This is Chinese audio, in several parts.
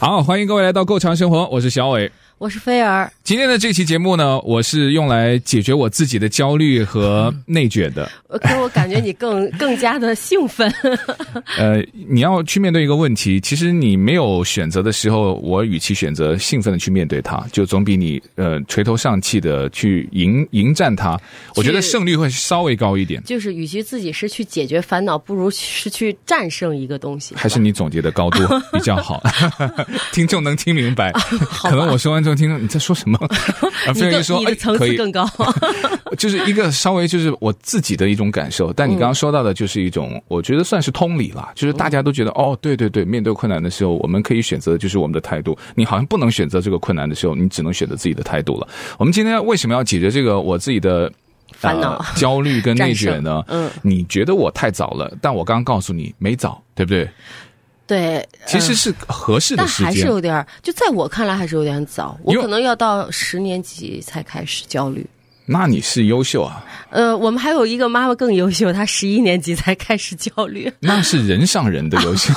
好，欢迎各位来到《够强生活》，我是小伟。我是菲儿，今天的这期节目呢，我是用来解决我自己的焦虑和 内卷的。可我感觉你更 更加的兴奋。呃，你要去面对一个问题，其实你没有选择的时候，我与其选择兴奋的去面对它，就总比你呃垂头丧气的去迎迎战它，我觉得胜率会稍微高一点。就是与其自己是去解决烦恼，不如是去战胜一个东西。还是你总结的高度比较好，听众能听明白。可能我说完之后。听众你在说什么？啊，飞儿说，你的层次更高，就是一个稍微就是我自己的一种感受。但你刚刚说到的，就是一种我觉得算是通理了，就是大家都觉得哦，对对对，面对困难的时候，我们可以选择的就是我们的态度。你好像不能选择这个困难的时候，你只能选择自己的态度了。我们今天为什么要解决这个我自己的烦恼、呃、焦虑跟内卷呢？嗯，你觉得我太早了，但我刚刚告诉你没早，对不对？对，其实是合适的时间，但还是有点，就在我看来还是有点早。我可能要到十年级才开始焦虑。那你是优秀啊？呃，我们还有一个妈妈更优秀，她十一年级才开始焦虑。那是人上人的优秀。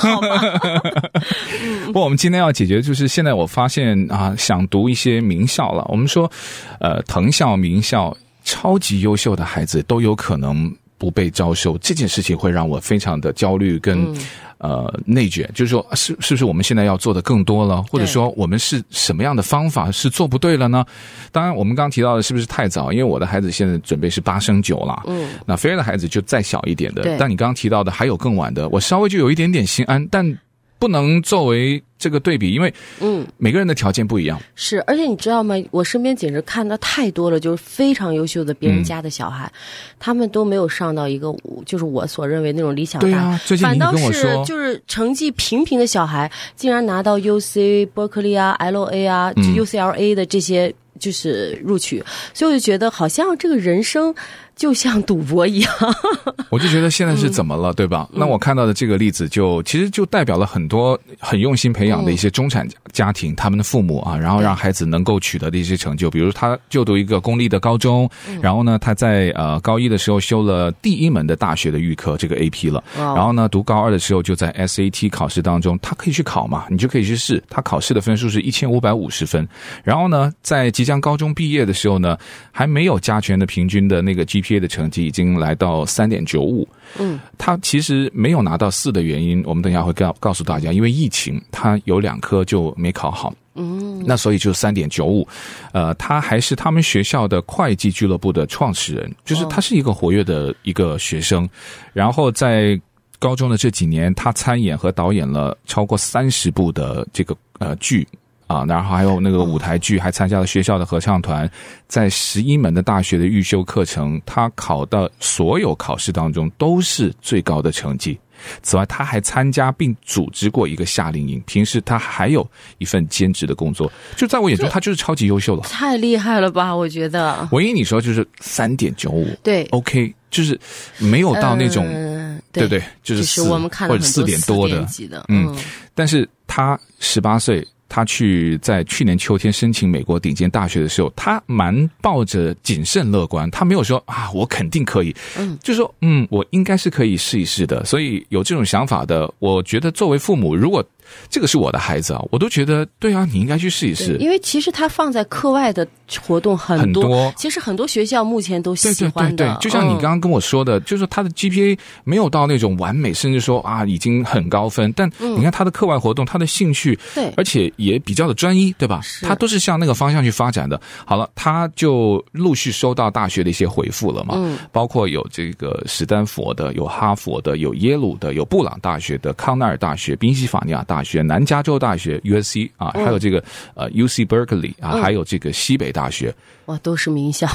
不过我们今天要解决，就是现在我发现啊，想读一些名校了。我们说，呃，藤校、名校，超级优秀的孩子都有可能不被招收，这件事情会让我非常的焦虑跟。嗯呃，内卷就是说，是是不是我们现在要做的更多了？或者说，我们是什么样的方法是做不对了呢？当然，我们刚刚提到的是不是太早？因为我的孩子现在准备是八升九了，嗯，那菲儿的孩子就再小一点的。但你刚刚提到的还有更晚的，我稍微就有一点点心安，但。不能作为这个对比，因为嗯，每个人的条件不一样。嗯、是，而且你知道吗？我身边简直看到太多了，就是非常优秀的别人家的小孩，嗯、他们都没有上到一个，就是我所认为那种理想大。对啊，反倒是就是成绩平平的小孩，竟然拿到 U C Berkeley 啊、L A 啊、就 U C L A 的这些就是录取，嗯、所以我就觉得好像这个人生。就像赌博一样，我就觉得现在是怎么了，嗯、对吧？那我看到的这个例子就，就其实就代表了很多很用心培养的一些中产家庭，嗯、他们的父母啊，然后让孩子能够取得的一些成就，比如他就读一个公立的高中，嗯、然后呢，他在呃高一的时候修了第一门的大学的预科，这个 AP 了，哦、然后呢，读高二的时候就在 SAT 考试当中，他可以去考嘛，你就可以去试，他考试的分数是一千五百五十分，然后呢，在即将高中毕业的时候呢，还没有加权的平均的那个 GPA。的成绩已经来到三点九五，嗯，他其实没有拿到四的原因，我们等一下会告告诉大家，因为疫情，他有两科就没考好，嗯，那所以就三点九五，呃，他还是他们学校的会计俱乐部的创始人，就是他是一个活跃的一个学生，然后在高中的这几年，他参演和导演了超过三十部的这个呃剧。啊，然后还有那个舞台剧，还参加了学校的合唱团，在十一门的大学的预修课程，他考的所有考试当中都是最高的成绩。此外，他还参加并组织过一个夏令营。平时他还有一份兼职的工作，就在我眼中，他就是超级优秀了。太厉害了吧？我觉得。唯一你说就是三点九五，对，OK，就是没有到那种，嗯、对不对？就是四或者四点多的，嗯，嗯，但是他十八岁。他去在去年秋天申请美国顶尖大学的时候，他蛮抱着谨慎乐观，他没有说啊，我肯定可以，嗯，就说嗯，我应该是可以试一试的。所以有这种想法的，我觉得作为父母，如果。这个是我的孩子啊，我都觉得对啊，你应该去试一试。因为其实他放在课外的活动很多，其实很多学校目前都喜欢的。对对对，就像你刚刚跟我说的，嗯、就是他的 GPA 没有到那种完美，甚至说啊已经很高分，但你看他的课外活动，他的兴趣，对，而且也比较的专一，对吧？他都是向那个方向去发展的。好了，他就陆续收到大学的一些回复了嘛，嗯，包括有这个史丹佛的，有哈佛的，有耶鲁的，有布朗大学的，康奈尔大学，宾夕法尼亚大学。学南加州大学 USC 啊，还有这个呃 UC Berkeley 啊，还有这个西北大学，哇，都是名校，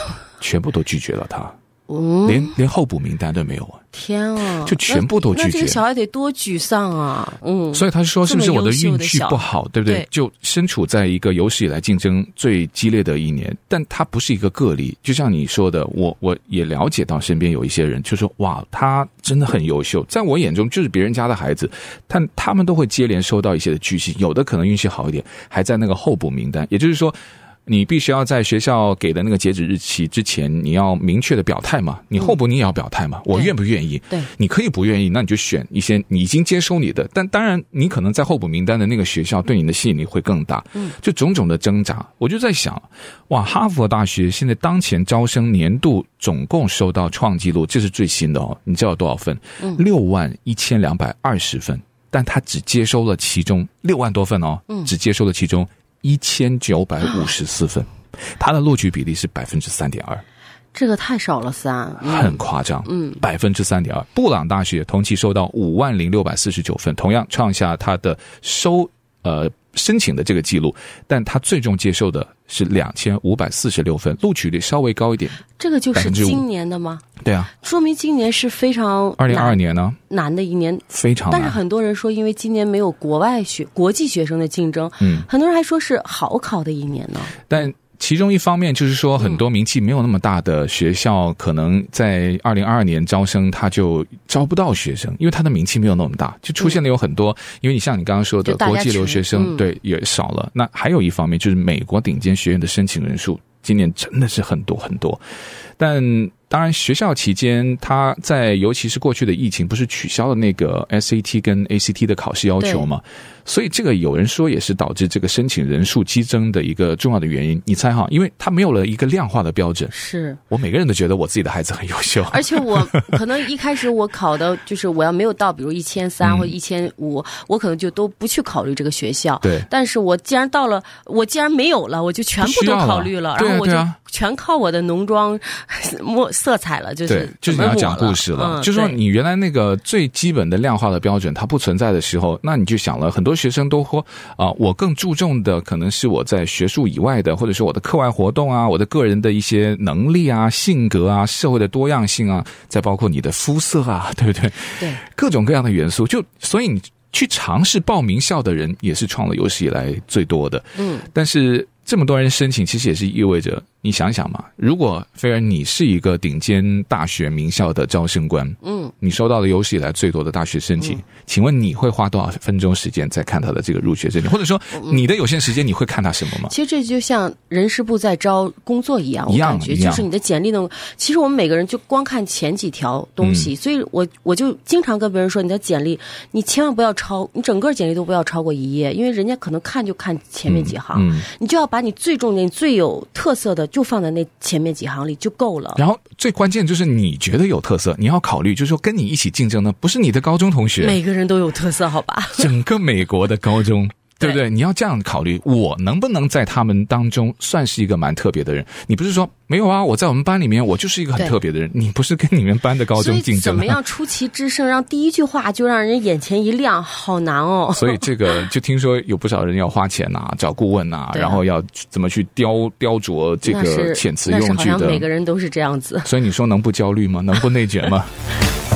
全部都拒绝了他。嗯，连连候补名单都没有啊！天啊，就全部都拒绝。那这个小孩得多沮丧啊！嗯，所以他说，是不是我的运气不好，对不对？对就身处在一个有史以来竞争最激烈的一年，但他不是一个个例。就像你说的，我我也了解到身边有一些人，就说哇，他真的很优秀，在我眼中就是别人家的孩子，但他们都会接连收到一些的拒信，有的可能运气好一点，还在那个候补名单，也就是说。你必须要在学校给的那个截止日期之前，你要明确的表态嘛？你候补你也要表态嘛？我愿不愿意？对，你可以不愿意，那你就选一些你已经接收你的。但当然，你可能在候补名单的那个学校对你的吸引力会更大。嗯，就种种的挣扎，我就在想，哇，哈佛大学现在当前招生年度总共收到创纪录，这是最新的哦。你知道有多少份？嗯，六万一千两百二十份，但他只接收了其中六万多份哦，嗯，只接收了其中。一千九百五十四分，他的录取比例是百分之三点二，这个太少了三，很夸张。嗯，百分之三点二。布朗大学同期收到五万零六百四十九分，同样创下他的收呃申请的这个记录，但他最终接受的是两千五百四十六分，录取率稍微高一点。这个就是今年的吗？对啊，说明今年是非常二零二二年呢难的一年，非常难。但是很多人说，因为今年没有国外学国际学生的竞争，嗯，很多人还说是好考的一年呢。但其中一方面就是说，很多名气没有那么大的学校，可能在二零二二年招生，他就招不到学生，因为他的名气没有那么大，就出现了有很多。因为你像你刚刚说的，国际留学生对也少了。那还有一方面就是美国顶尖学院的申请人数，今年真的是很多很多，但。当然，学校期间，他在尤其是过去的疫情，不是取消了那个 SAT 跟 ACT 的考试要求吗？所以这个有人说也是导致这个申请人数激增的一个重要的原因。你猜哈？因为他没有了一个量化的标准。是我每个人都觉得我自己的孩子很优秀，而且我可能一开始我考的就是我要没有到，比如一千三 或者一千五，我可能就都不去考虑这个学校。对，但是我既然到了，我既然没有了，我就全部都考虑了，了然后我就啊。全靠我的浓妆 墨色彩了，就是对，就是你要讲故事了。嗯、就是说，你原来那个最基本的量化的标准它不存在的时候，那你就想了很多学生都说啊、呃，我更注重的可能是我在学术以外的，或者是我的课外活动啊，我的个人的一些能力啊、性格啊、社会的多样性啊，再包括你的肤色啊，对不对？对，各种各样的元素，就所以你去尝试报名校的人也是创了有史以来最多的。嗯，但是这么多人申请，其实也是意味着。你想想嘛，如果菲儿你是一个顶尖大学名校的招生官，嗯，你收到了有史以来最多的大学申请，嗯、请问你会花多少分钟时间在看他的这个入学申请？或者说你的有限时间你会看他什么吗？其实这就像人事部在招工作一样，我感觉就是你的简历呢。其实我们每个人就光看前几条东西，嗯、所以我我就经常跟别人说，你的简历你千万不要超，你整个简历都不要超过一页，因为人家可能看就看前面几行，你就要把你最重点、最有特色的。就放在那前面几行里就够了。然后最关键就是你觉得有特色，你要考虑，就是说跟你一起竞争的不是你的高中同学，每个人都有特色，好吧？整个美国的高中。对不对？你要这样考虑，我能不能在他们当中算是一个蛮特别的人？你不是说没有啊？我在我们班里面，我就是一个很特别的人。你不是跟你们班的高中竞争？怎么样出奇制胜，让第一句话就让人眼前一亮，好难哦。所以这个就听说有不少人要花钱呐、啊，找顾问呐、啊，然后要怎么去雕雕琢这个遣词用句的。每个人都是这样子。所以你说能不焦虑吗？能不内卷吗？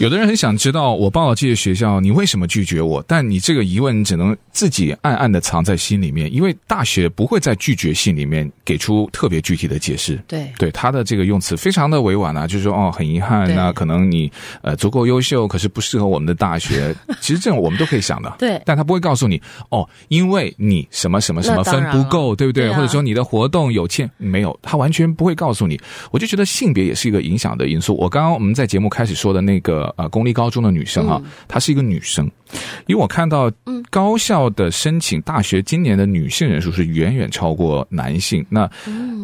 有的人很想知道，我报了这些学校，你为什么拒绝我？但你这个疑问只能自己暗暗的藏在心里面，因为大学不会在拒绝信里面给出特别具体的解释。对，对，他的这个用词非常的委婉啊，就是说哦，很遗憾，那可能你呃足够优秀，可是不适合我们的大学。其实这种我们都可以想的。对，但他不会告诉你哦，因为你什么什么什么分不够，对不对？对啊，或者说你的活动有欠没有，他完全不会告诉你。我就觉得性别也是一个影响的因素。我刚刚我们在节目开始说的那个。呃，公立高中的女生哈，她是一个女生，因为我看到高校的申请大学今年的女性人数是远远超过男性，那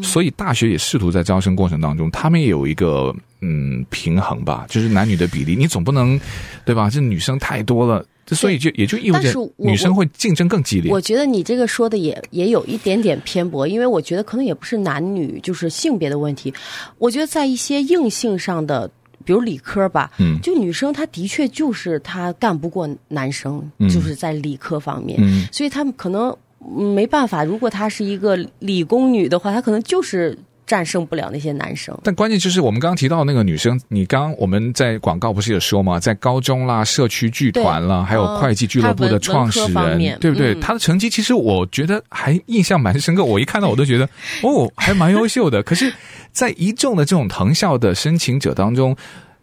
所以大学也试图在招生过程当中，他们也有一个嗯平衡吧，就是男女的比例，你总不能对吧？这女生太多了，所以就也就意味着女生会竞争更激烈。我，我觉得你这个说的也也有一点点偏颇，因为我觉得可能也不是男女就是性别的问题，我觉得在一些硬性上的。比如理科吧，嗯就女生她的确就是她干不过男生，嗯就是在理科方面，嗯所以他们可能嗯没办法。如果她是一个理工女的话，她可能就是战胜不了那些男生。但关键就是我们刚刚提到那个女生，你刚刚我们在广告不是也说吗？在高中啦、社区剧团啦，还有会计俱乐部的创始人，对不对？嗯她的成绩其实我觉得还印象蛮深刻，我一看到我都觉得 哦，还蛮优秀的。可是，在一众的这种藤校的申请者当中，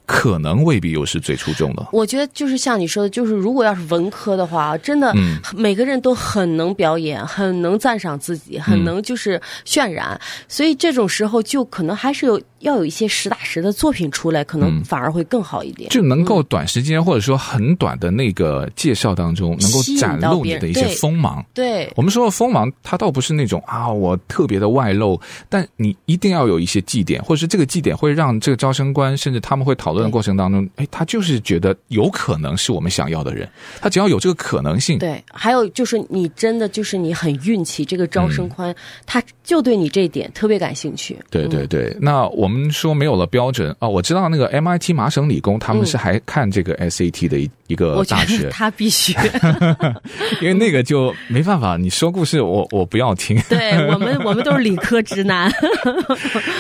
可能未必又是最出众的。我觉得就是像你说的，就是如果要是文科的话，真的嗯每个人都很能表演，很能赞赏自己，很能就是渲染，所以这种时候就可能还是有要有一些实打实的作品出来，可能反而会更好一点。就能够短时间或者说很短的那个介绍当中，能够展露你的一些锋芒。对，我们说的锋芒，它倒不是那种啊，我特别的外露，但你一定要有一些绩点，或者是这个绩点会让这个招生官，甚至他们会讨论的过程当中，哎，他就是觉得有可能是我们想要的人，他只要有这个可能性。对，还有就是你真的就是你很运气，这个招生官他就对你这一点特别感兴趣。对对对，那我们说没有了标准啊，我知道那个 MIT 麻省理工他们是还看这个 SAT 的一一个大学，他必须，因为那个就没办法，你说故事我我不要听。对我们 我们都是理科直男。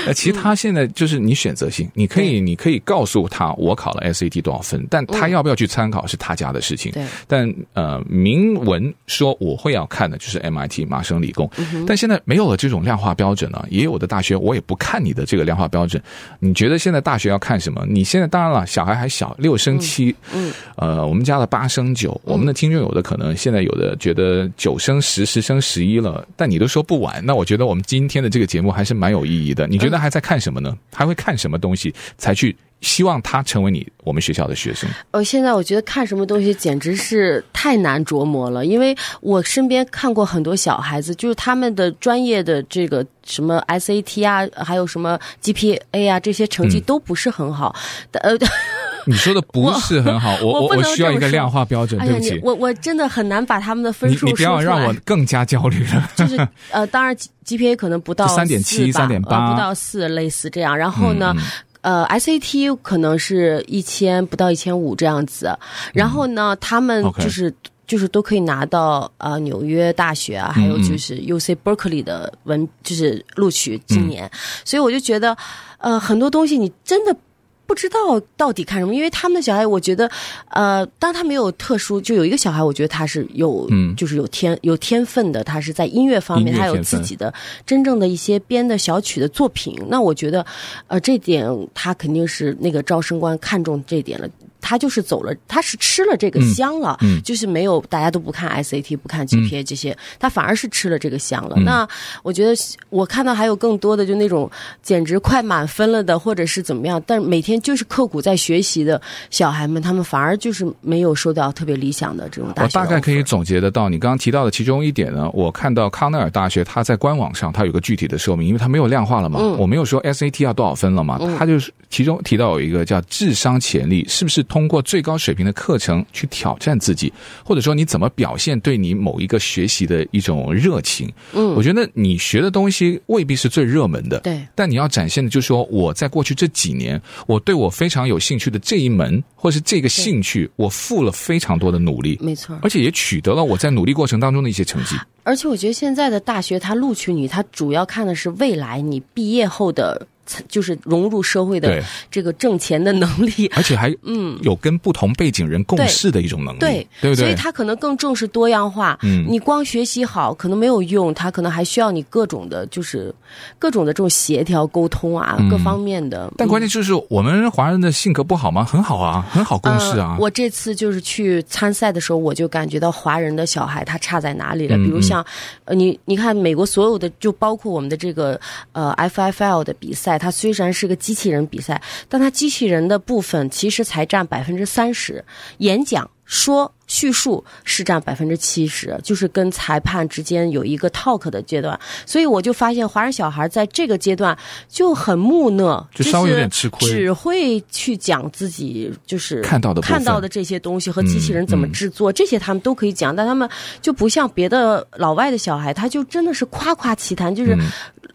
呃，其实他现在就是你选择性，你可以你可以告诉他我考了 SAT 多少分，但他要不要去参考是他家的事情。对，但呃，明文说我会要看的就是 MIT 麻省理工，但现在没有了这种量化标准了，也有的大学我也不看你的这个量化标准。你觉得现在大学要看什么？你现在当然了，小孩还小，六升七，嗯，呃，我们加了八升九，我们的听众有的可能现在有的觉得九升十，十升十一了，但你都说不晚，那我觉得我们今天的这个节目还是蛮有意义的。你觉得还在看什么呢？还会看什么东西才去？希望他成为你我们学校的学生。呃，现在我觉得看什么东西简直是太难琢磨了，因为我身边看过很多小孩子，就是他们的专业的这个什么 SAT 啊，还有什么 GPA 啊，这些成绩都不是很好。呃，你说的不是很好，我 我我需要一个量化标准。哎、对不起，我我真的很难把他们的分数你你不要让我更加焦虑了。就是 呃，当然 GPA 可能不到三点七、三点八，不到四，类似这样。然后呢？嗯呃，SAT 可能是一千不到一千五这样子，然后呢，他们就是.就是都可以拿到呃纽约大学啊，还有就是 UC Berkeley 的文就是录取今年、嗯，所以我就觉得呃很多东西你真的。不知道到底看什么，因为他们的小孩，我觉得，呃，当他没有特殊，就有一个小孩，我觉得他是有，嗯，就是有天有天分的，他是在音乐方面，他有自己的真正的一些编的小曲的作品。那我觉得，呃，这点他肯定是那个招生官看中这点了。他就是走了，他是吃了这个香了，就是没有大家都不看 SAT，不看 GPA 这些、嗯，他反而是吃了这个香了。嗯、那我觉得我看到还有更多的就那种简直快满分了的，或者是怎么样，但是每天就是刻苦在学习的小孩们，他们反而就是没有收到特别理想的这种大学。我大概可以总结得到，你刚刚提到的其中一点呢，我看到康奈尔大学它在官网上它有个具体的说明，因为它没有量化了嘛，嗯、我没有说 SAT 要多少分了嘛，它就是其中提到有一个叫智商潜力，是不是？通过最高水平的课程去挑战自己，或者说你怎么表现对你某一个学习的一种热情？嗯，我觉得你学的东西未必是最热门的，对，但你要展现的就是说，我在过去这几年，我对我非常有兴趣的这一门或是这个兴趣，我付了非常多的努力，没错，而且也取得了我在努力过程当中的一些成绩。而且我觉得现在的大学，它录取你，它主要看的是未来你毕业后的。就是融入社会的这个挣钱的能力，而且还嗯有跟不同背景人共事的一种能力，对对，对不对？所以他可能更重视多样化。嗯，你光学习好可能没有用，他可能还需要你各种的，就是各种的这种协调沟通啊，嗯、各方面的。但关键就是我们华人的性格不好吗？很好啊，很好共事啊。呃、我这次就是去参赛的时候，我就感觉到华人的小孩他差在哪里了。嗯、比如像呃，你你看美国所有的，就包括我们的这个呃 FFL 的比赛。它虽然是个机器人比赛，但它机器人的部分其实才占百分之三十，演讲、说、叙述是占百分之七十，就是跟裁判之间有一个 talk 的阶段。所以我就发现华人小孩在这个阶段就很木讷，就稍微有点吃亏，只会去讲自己就是看到的看到的这些东西和机器人怎么制作，这些他们都可以讲，但他们就不像别的老外的小孩，他就真的是夸夸其谈，就是。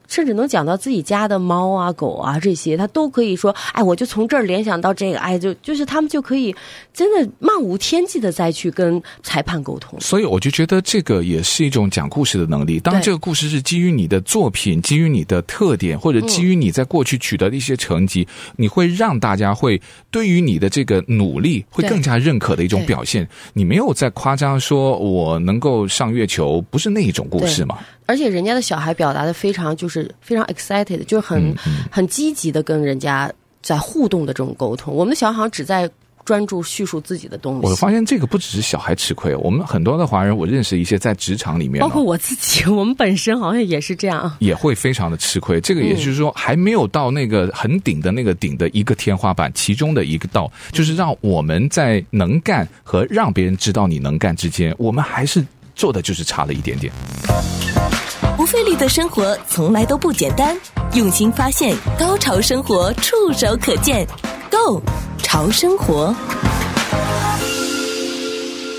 甚至能讲到自己家的猫啊、狗啊这些，他都可以说，哎，我就从这儿联想到这个，哎，就就是他们就可以真的漫无天际的再去跟裁判沟通。所以我就觉得这个也是一种讲故事的能力。当这个故事是基于你的作品、基于你的特点，或者基于你在过去取得的一些成绩，嗯、你会让大家会对于你的这个努力会更加认可的一种表现。你没有在夸张说我能够上月球，不是那一种故事嘛？而且人家的小孩表达的非常就是非常 excited，就是很、嗯、很积极的跟人家在互动的这种沟通。我们的小孩好像只在专注叙述自己的东西。我发现这个不只是小孩吃亏，我们很多的华人，我认识一些在职场里面，包括我自己，我们本身好像也是这样，也会非常的吃亏。这个也就是说，还没有到那个很顶的那个顶的一个天花板，其中的一个道，就是让我们在能干和让别人知道你能干之间，我们还是做的就是差了一点点。不费力的生活从来都不简单，用心发现，高潮生活触手可见 Go 潮生活。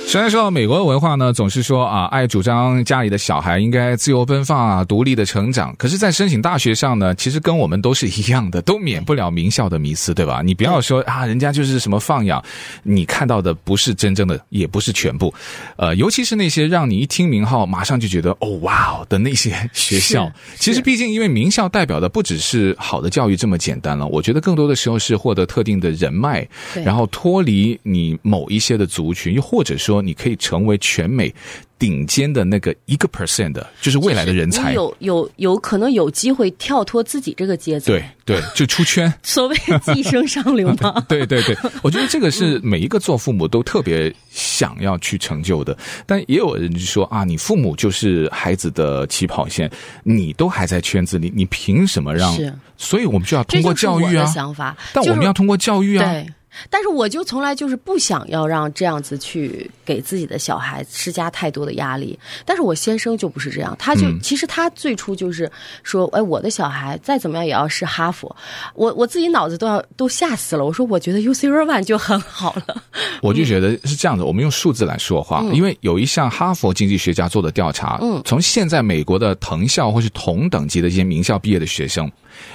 虽然说美国的文化呢，总是说啊，爱主张家里的小孩应该自由奔放啊，独立的成长。可是，在申请大学上呢，其实跟我们都是一样的，都免不了名校的迷思，对吧？你不要说啊，人家就是什么放养，你看到的不是真正的，也不是全部。呃，尤其是那些让你一听名号马上就觉得哦哇哦的那些学校，其实毕竟因为名校代表的不只是好的教育这么简单了，我觉得更多的时候是获得特定的人脉，然后脱离你某一些的族群，又或者说。你可以成为全美顶尖的那个一个 percent 的，就是未来的人才。有有有可能有机会跳脱自己这个阶层。对对，就出圈。所谓寄生上流嘛。对对对，我觉得这个是每一个做父母都特别想要去成就的。但也有人就说啊，你父母就是孩子的起跑线，你都还在圈子里，你凭什么让？所以我们就要通过教育啊。想法。但我们要通过教育啊。对。但是我就从来就是不想要让这样子去给自己的小孩施加太多的压力。但是我先生就不是这样，他就、嗯、其实他最初就是说，哎，我的小孩再怎么样也要是哈佛。我我自己脑子都要都吓死了。我说我觉得 UC Irvine 就很好了。我就觉得是这样的，我们用数字来说话，嗯、因为有一项哈佛经济学家做的调查，嗯，从现在美国的藤校或是同等级的一些名校毕业的学生，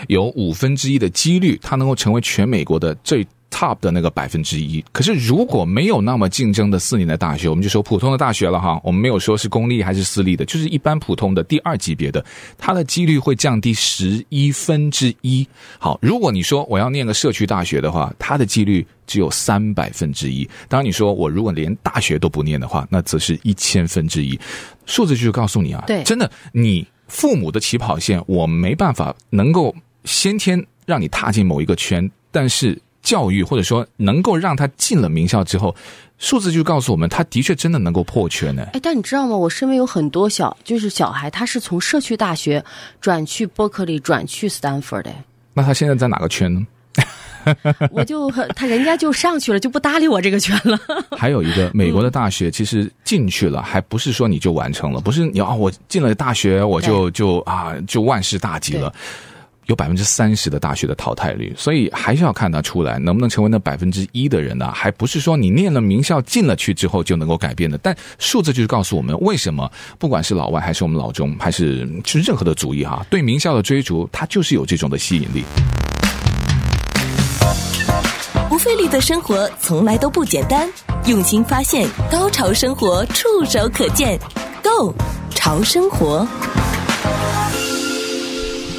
有五分之一的几率他能够成为全美国的最。Top 的那个百分之一，可是如果没有那么竞争的四年的大学，我们就说普通的大学了哈，我们没有说是公立还是私立的，就是一般普通的第二级别的，它的几率会降低十一分之一。好，如果你说我要念个社区大学的话，它的几率只有三百分之一。当然你说我如果连大学都不念的话，那则是一千分之一。数字就是告诉你啊，对，真的，你父母的起跑线，我没办法能够先天让你踏进某一个圈，但是。教育或者说能够让他进了名校之后，数字就告诉我们，他的确真的能够破圈呢。哎，但你知道吗？我身边有很多小就是小孩，他是从社区大学转去伯克利，转去斯坦福的。那他现在在哪个圈呢？我就他人家就上去了，就不搭理我这个圈了。还有一个美国的大学，其实进去了，还不是说你就完成了，不是你啊，我进了大学我就就啊就万事大吉了。有百分之三十的大学的淘汰率，所以还是要看他出来能不能成为那百分之一的人呢？还不是说你念了名校进了去之后就能够改变的。但数字就是告诉我们，为什么不管是老外还是我们老中，还是其实任何的族裔哈，对名校的追逐，它就是有这种的吸引力。不费力的生活从来都不简单，用心发现，高潮生活触手可见 Go 潮生活。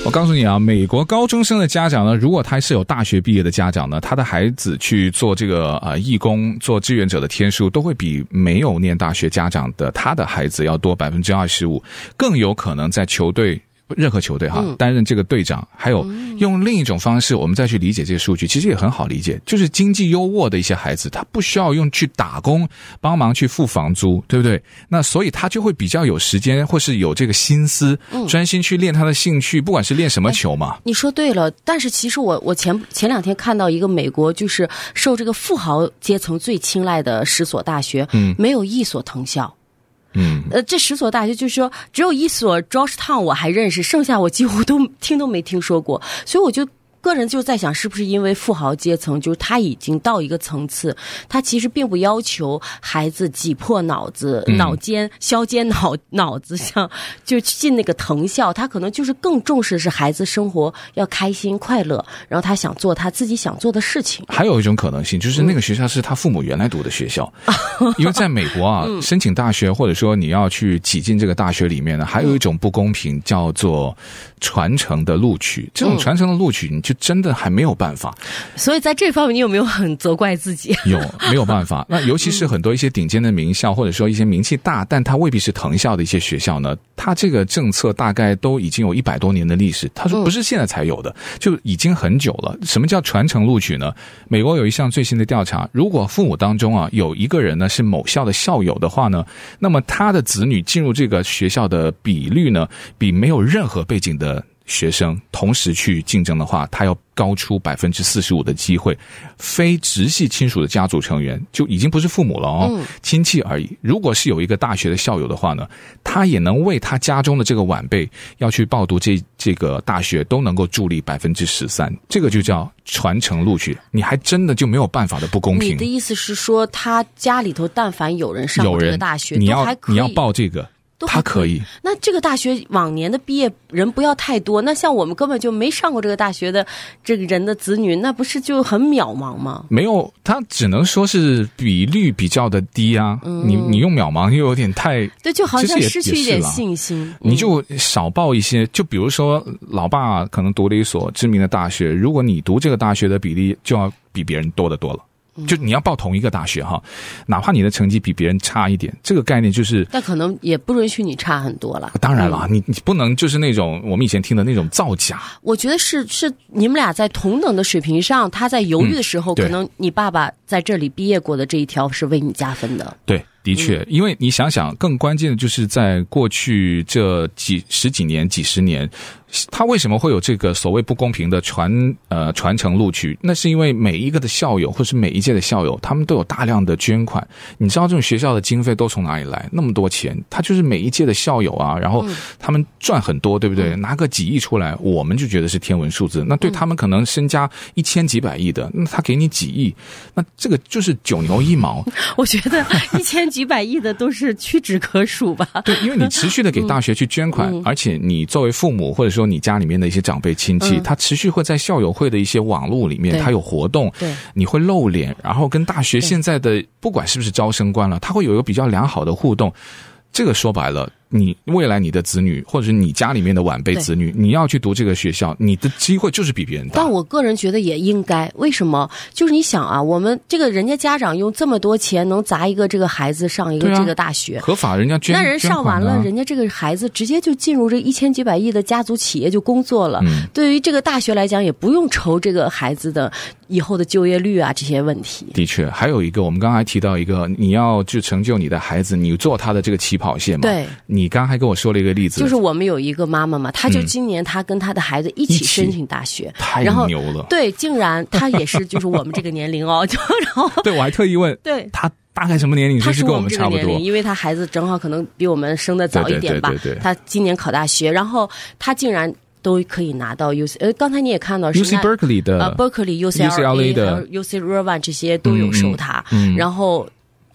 我告诉你啊，美国高中生的家长呢，如果他是有大学毕业的家长呢，他的孩子去做这个呃义工、做志愿者的天数，都会比没有念大学家长的他的孩子要多百分之二十五，更有可能在球队。任何球队哈，担任这个队长，还有用另一种方式，我们再去理解这些数据，其实也很好理解。就是经济优渥的一些孩子，他不需要用去打工帮忙去付房租，对不对？那所以他就会比较有时间，或是有这个心思，专心去练他的兴趣，不管是练什么球嘛。你说对了，但是其实我我前前两天看到一个美国就是受这个富豪阶层最青睐的十所大学，嗯，没有一所藤校。嗯，呃，这十所大学就是说，只有一所 Georgetown 我还认识，剩下我几乎都听都没听说过，所以我就个人就在想，是不是因为富豪阶层，就是他已经到一个层次，他其实并不要求孩子挤破脑子、脑尖、削尖脑脑子，像 就进那个藤校，他可能就是更重视是孩子生活要开心快乐，然后他想做他自己想做的事情。还有一种可能性，就是那个学校是他父母原来读的学校，因为在美国啊，申请大学或者说你要去挤进这个大学里面呢，还有一种不公平叫做传承的录取，这种传承的录取你就。真的还没有办法，所以在这方面你有没有很责怪自己？有，没有办法。那尤其是很多一些顶尖的名校，或者说一些名气大，但它未必是藤校的一些学校呢，它这个政策大概都已经有一百多年的历史。他说不是现在才有的，就已经很久了。什么叫传承录取呢？美国有一项最新的调查，如果父母当中啊有一个人呢是某校的校友的话呢，那么他的子女进入这个学校的比率呢，比没有任何背景的。学生同时去竞争的话，他要高出百分之四十五的机会。非直系亲属的家族成员就已经不是父母了哦，嗯、亲戚而已。如果是有一个大学的校友的话呢，他也能为他家中的这个晚辈要去报读这这个大学都能够助力百分之十三。这个就叫传承录取，你还真的就没有办法的不公平。你的意思是说，他家里头但凡有人上过这个大学，你要你要报这个。他可以，那这个大学往年的毕业人不要太多，那像我们根本就没上过这个大学的这个人的子女，那不是就很渺茫吗？没有，他只能说是比率比较的低啊。嗯、你你用渺茫又有点太，对，就好像失去一点信心。你就少报一些，就比如说老爸可能读了一所知名的大学，如果你读这个大学的比例就要比别人多得多了。就你要报同一个大学哈，哪怕你的成绩比别人差一点，这个概念就是，那可能也不允许你差很多了。当然了，嗯、你你不能就是那种我们以前听的那种造假。我觉得是是你们俩在同等的水平上，他在犹豫的时候，嗯、可能你爸爸在这里毕业过的这一条是为你加分的。对。的确，因为你想想，更关键的就是在过去这几十几年、几十年，他为什么会有这个所谓不公平的传呃传承录取？那是因为每一个的校友，或是每一届的校友，他们都有大量的捐款。你知道这种学校的经费都从哪里来？那么多钱，他就是每一届的校友啊，然后他们赚很多，对不对？拿个几亿出来，我们就觉得是天文数字。那对他们可能身家一千几百亿的，那他给你几亿，那这个就是九牛一毛。我觉得一千。几百亿的都是屈指可数吧？对，因为你持续的给大学去捐款，嗯、而且你作为父母或者说你家里面的一些长辈亲戚，嗯、他持续会在校友会的一些网络里面，他有活动，对，你会露脸，然后跟大学现在的不管是不是招生官了，他会有一个比较良好的互动。这个说白了。你未来你的子女，或者是你家里面的晚辈子女，你要去读这个学校，你的机会就是比别人大。但我个人觉得也应该，为什么？就是你想啊，我们这个人家家长用这么多钱能砸一个这个孩子上一个这个大学，啊、合法人家捐，那人上完了，人家这个孩子直接就进入这一千几百亿的家族企业就工作了。嗯、对于这个大学来讲，也不用愁这个孩子的以后的就业率啊这些问题。的确，还有一个，我们刚才提到一个，你要去成就你的孩子，你做他的这个起跑线嘛。对，你刚还跟我说了一个。例子就是我们有一个妈妈嘛，她就今年她跟她的孩子一起申请大学，太牛了。对，竟然她也是就是我们这个年龄哦，就然后对我还特意问，对她大概什么年龄？她是跟我们差不多，因为她孩子正好可能比我们生的早一点吧。对对对，她今年考大学，然后她竟然都可以拿到 U C，呃，刚才你也看到是 U C Berkeley 的，呃，Berkeley U C L A 的 U C Irvine 这些都有收她，然后。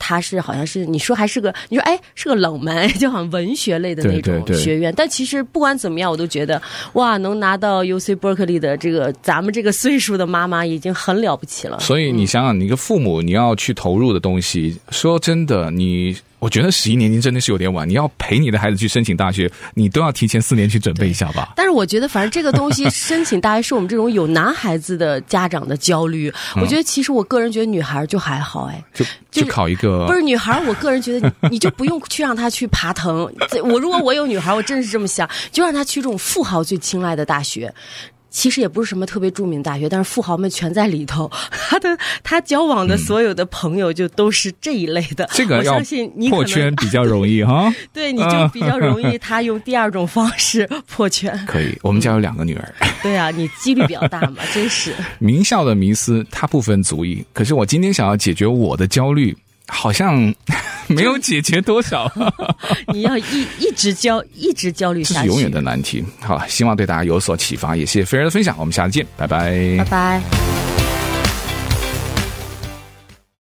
他是好像是你说还是个你说哎是个冷门，就好像文学类的那种学院，对对对，但其实不管怎么样，我都觉得哇，能拿到 UC Berkeley 的这个咱们这个岁数的妈妈已经很了不起了。所以你想想，你个父母你要去投入的东西，嗯、说真的你。我觉得十一年级真的是有点晚，你要陪你的孩子去申请大学，你都要提前四年去准备一下吧。但是我觉得，反正这个东西申请大学是我们这种有男孩子的家长的焦虑。嗯、我觉得，其实我个人觉得女孩就还好，哎，就就考一个不是女孩，我个人觉得你你就不用去让她去爬藤。我如果我有女孩，我真是这么想，就让她去这种富豪最青睐的大学。其实也不是什么特别著名的大学，但是富豪们全在里头。他的他交往的所有的朋友就都是这一类的。这个我相信你破圈比较容易哈。对，你就比较容易，他用第二种方式破圈。可以，我们家有两个女儿。对啊，你几率比较大嘛，真是。名校的迷思，它不分族裔。可是我今天想要解决我的焦虑，好像没有解决多少，你要一一直焦，一直焦虑下去，这是永远的难题。好了，希望对大家有所启发，也谢谢菲儿的分享，我们下次见，拜拜，拜拜。